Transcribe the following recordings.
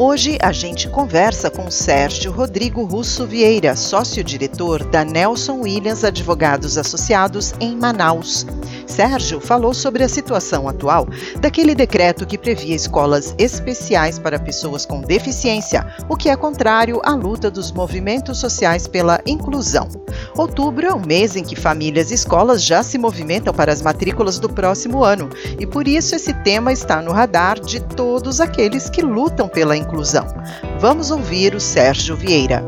Hoje a gente conversa com Sérgio Rodrigo Russo Vieira, sócio-diretor da Nelson Williams Advogados Associados em Manaus. Sérgio falou sobre a situação atual daquele decreto que previa escolas especiais para pessoas com deficiência, o que é contrário à luta dos movimentos sociais pela inclusão. Outubro é o mês em que famílias e escolas já se movimentam para as matrículas do próximo ano, e por isso esse tema está no radar de todos aqueles que lutam pela inclusão inclusão. Vamos ouvir o Sérgio Vieira.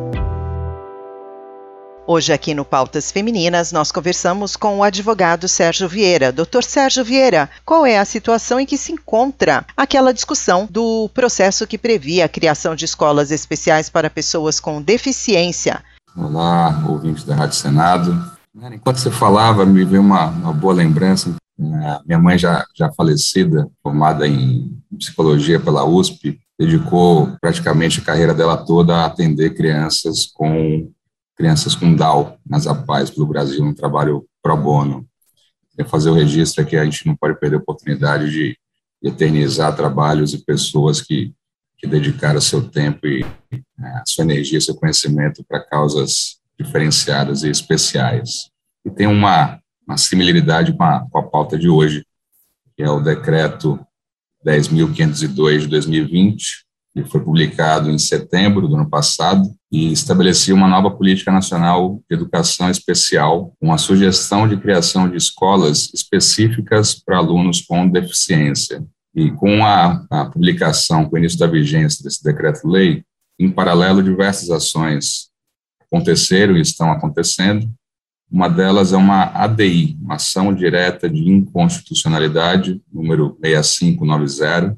Hoje, aqui no Pautas Femininas, nós conversamos com o advogado Sérgio Vieira. Doutor Sérgio Vieira, qual é a situação em que se encontra aquela discussão do processo que previa a criação de escolas especiais para pessoas com deficiência? Olá, ouvintes da Rádio Senado. Enquanto você falava, me veio uma, uma boa lembrança. Minha mãe, já, já falecida, formada em psicologia pela USP, dedicou praticamente a carreira dela toda a atender crianças com crianças com Down nas APAES pelo Brasil, um trabalho pro bono. Quer fazer o registro aqui, a gente não pode perder a oportunidade de eternizar trabalhos e pessoas que, que dedicaram seu tempo e é, sua energia, seu conhecimento para causas diferenciadas e especiais. E tem uma, uma similaridade com a, com a pauta de hoje, que é o decreto 10.502 de 2020, que foi publicado em setembro do ano passado e estabelecia uma nova política nacional de educação especial, com a sugestão de criação de escolas específicas para alunos com deficiência. E com a, a publicação, com o início da vigência desse decreto-lei, em paralelo, diversas ações aconteceram e estão acontecendo, uma delas é uma ADI, uma ação direta de inconstitucionalidade, número 6590. O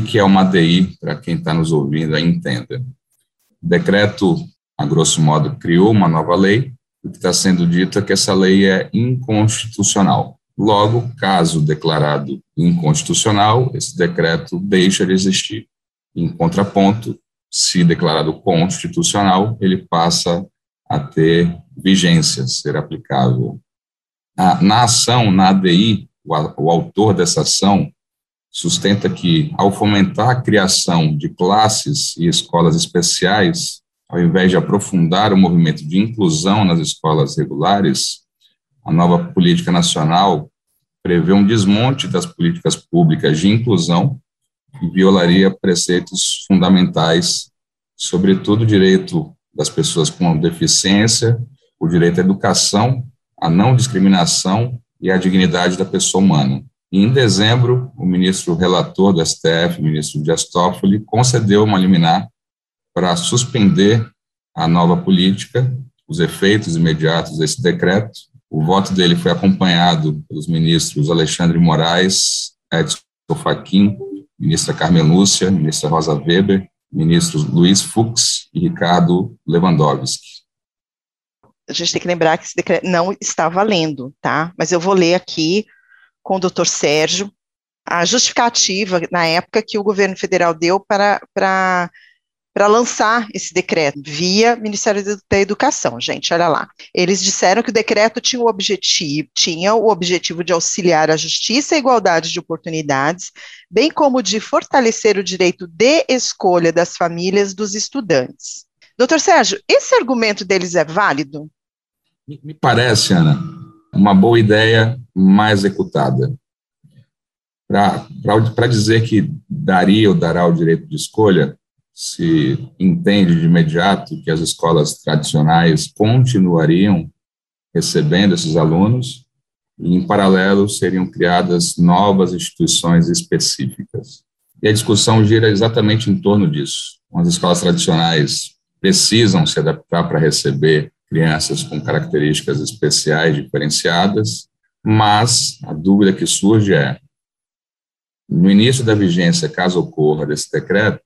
que, é uma ADI, para quem está nos ouvindo entenda? O decreto, a grosso modo, criou uma nova lei, o que está sendo dito é que essa lei é inconstitucional. Logo, caso declarado inconstitucional, esse decreto deixa de existir. Em contraponto, se declarado constitucional, ele passa a ter vigência, ser aplicável. Na ação, na ADI, o, o autor dessa ação sustenta que, ao fomentar a criação de classes e escolas especiais, ao invés de aprofundar o movimento de inclusão nas escolas regulares, a nova política nacional prevê um desmonte das políticas públicas de inclusão e violaria preceitos fundamentais, sobretudo o direito das pessoas com deficiência, o direito à educação, à não discriminação e à dignidade da pessoa humana. E em dezembro, o ministro relator do STF, o ministro Dias Toffoli, concedeu uma liminar para suspender a nova política, os efeitos imediatos desse decreto. O voto dele foi acompanhado pelos ministros Alexandre Moraes, Edson Fachin, ministra Carmen Lúcia, ministra Rosa Weber ministros Luiz Fux e Ricardo Lewandowski. A gente tem que lembrar que esse decreto não está valendo, tá? Mas eu vou ler aqui com o doutor Sérgio a justificativa na época que o governo federal deu para, para para lançar esse decreto via Ministério da Educação, gente, olha lá. Eles disseram que o decreto tinha o objetivo, tinha o objetivo de auxiliar a justiça e a igualdade de oportunidades, bem como de fortalecer o direito de escolha das famílias dos estudantes. Doutor Sérgio, esse argumento deles é válido? Me parece, Ana, uma boa ideia mal executada. Para dizer que daria ou dará o direito de escolha, se entende de imediato que as escolas tradicionais continuariam recebendo esses alunos e, em paralelo, seriam criadas novas instituições específicas. E a discussão gira exatamente em torno disso. As escolas tradicionais precisam se adaptar para receber crianças com características especiais diferenciadas, mas a dúvida que surge é: no início da vigência, caso ocorra desse decreto,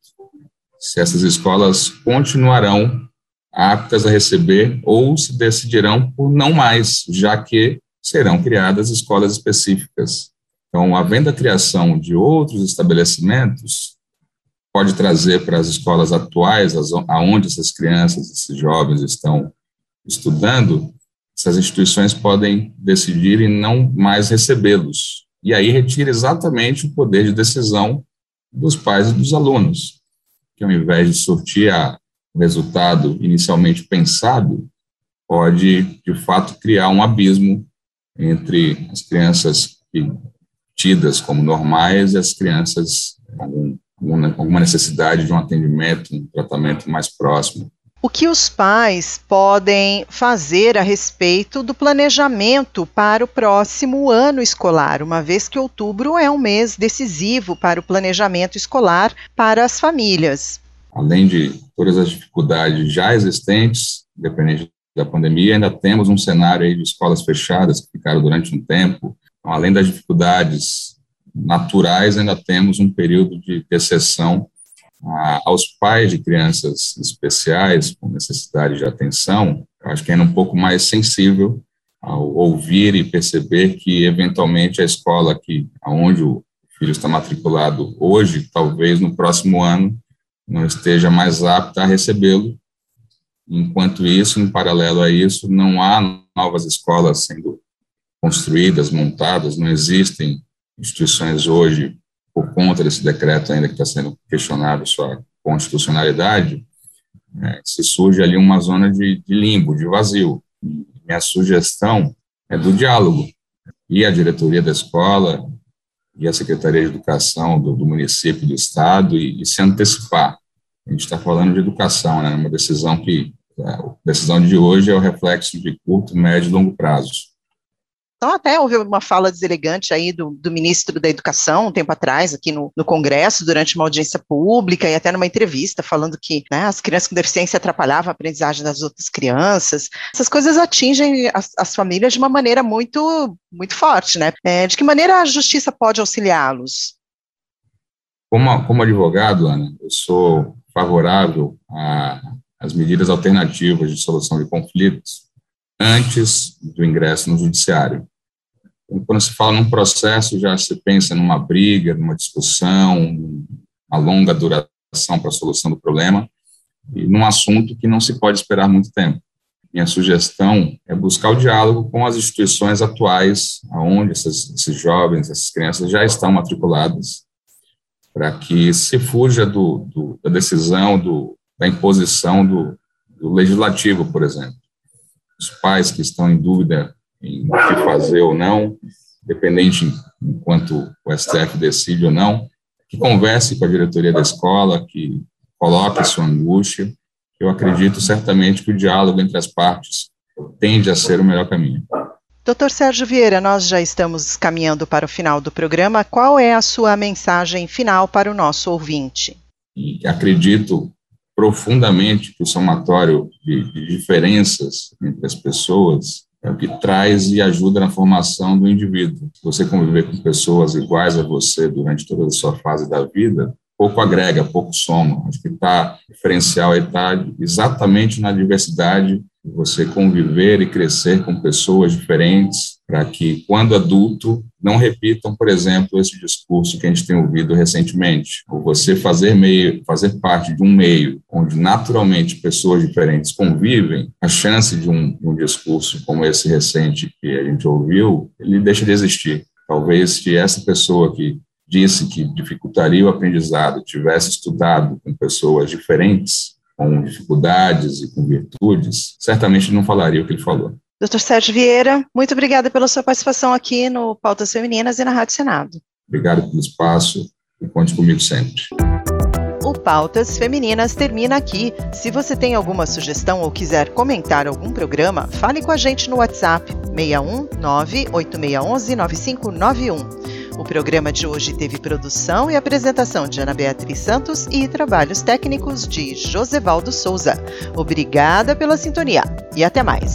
se essas escolas continuarão aptas a receber ou se decidirão por não mais, já que serão criadas escolas específicas. Então, havendo a criação de outros estabelecimentos, pode trazer para as escolas atuais, aonde essas crianças, esses jovens estão estudando, essas instituições podem decidir em não mais recebê-los. E aí retira exatamente o poder de decisão dos pais e dos alunos, que ao invés de sortir a, o resultado inicialmente pensado, pode, de fato, criar um abismo entre as crianças tidas como normais e as crianças com alguma necessidade de um atendimento, um tratamento mais próximo. O que os pais podem fazer a respeito do planejamento para o próximo ano escolar, uma vez que outubro é um mês decisivo para o planejamento escolar para as famílias? Além de todas as dificuldades já existentes, dependente da pandemia, ainda temos um cenário de escolas fechadas que ficaram durante um tempo. Então, além das dificuldades naturais, ainda temos um período de exceção aos pais de crianças especiais com necessidade de atenção, eu acho que é um pouco mais sensível ao ouvir e perceber que eventualmente a escola que aonde o filho está matriculado hoje, talvez no próximo ano não esteja mais apta a recebê-lo. Enquanto isso, em paralelo a isso, não há novas escolas sendo construídas, montadas, não existem instituições hoje por conta desse decreto ainda que está sendo questionado sua constitucionalidade, é, se surge ali uma zona de, de limbo, de vazio. Minha sugestão é do diálogo. E a diretoria da escola e a Secretaria de Educação do, do município, do Estado, e, e, se antecipar. A gente está falando de educação, né, uma decisão que, a decisão de hoje é o reflexo de curto, médio e longo prazo. Então, até houve uma fala deselegante aí do, do ministro da Educação, um tempo atrás, aqui no, no, Congresso, durante uma audiência pública e até numa entrevista, falando que né, as crianças com deficiência atrapalhavam a aprendizagem das outras crianças. Essas coisas atingem as, as famílias de uma maneira muito, muito forte, né? É, de que maneira a justiça pode auxiliá-los? Como, como advogado, Ana, eu sou favorável às medidas alternativas de solução de conflitos antes do ingresso no judiciário. Quando se fala num processo, já se pensa numa briga, numa discussão, uma longa duração para a solução do problema, e num assunto que não se pode esperar muito tempo. Minha sugestão é buscar o diálogo com as instituições atuais, onde esses, esses jovens, essas crianças já estão matriculadas, para que se fuja do, do, da decisão, do, da imposição do, do legislativo, por exemplo os pais que estão em dúvida em o que fazer ou não, dependente enquanto o STF decide ou não, que converse com a diretoria da escola, que coloque sua angústia. Eu acredito certamente que o diálogo entre as partes tende a ser o melhor caminho. Doutor Sérgio Vieira, nós já estamos caminhando para o final do programa. Qual é a sua mensagem final para o nosso ouvinte? E acredito profundamente que o somatório de, de diferenças entre as pessoas é o que traz e ajuda na formação do indivíduo. Você conviver com pessoas iguais a você durante toda a sua fase da vida, pouco agrega, pouco soma. Acho que está diferencial está exatamente na diversidade, você conviver e crescer com pessoas diferentes, para que, quando adulto, não repitam, por exemplo, esse discurso que a gente tem ouvido recentemente. Ou você fazer, meio, fazer parte de um meio onde naturalmente pessoas diferentes convivem, a chance de um, um discurso como esse recente que a gente ouviu, ele deixa de existir. Talvez se essa pessoa que disse que dificultaria o aprendizado tivesse estudado com pessoas diferentes, com dificuldades e com virtudes, certamente não falaria o que ele falou. Doutor Sérgio Vieira, muito obrigada pela sua participação aqui no Pautas Femininas e na Rádio Senado. Obrigado pelo espaço e conte comigo sempre. O Pautas Femininas termina aqui. Se você tem alguma sugestão ou quiser comentar algum programa, fale com a gente no WhatsApp 61 98611 9591. O programa de hoje teve produção e apresentação de Ana Beatriz Santos e trabalhos técnicos de Josevaldo Souza. Obrigada pela sintonia e até mais.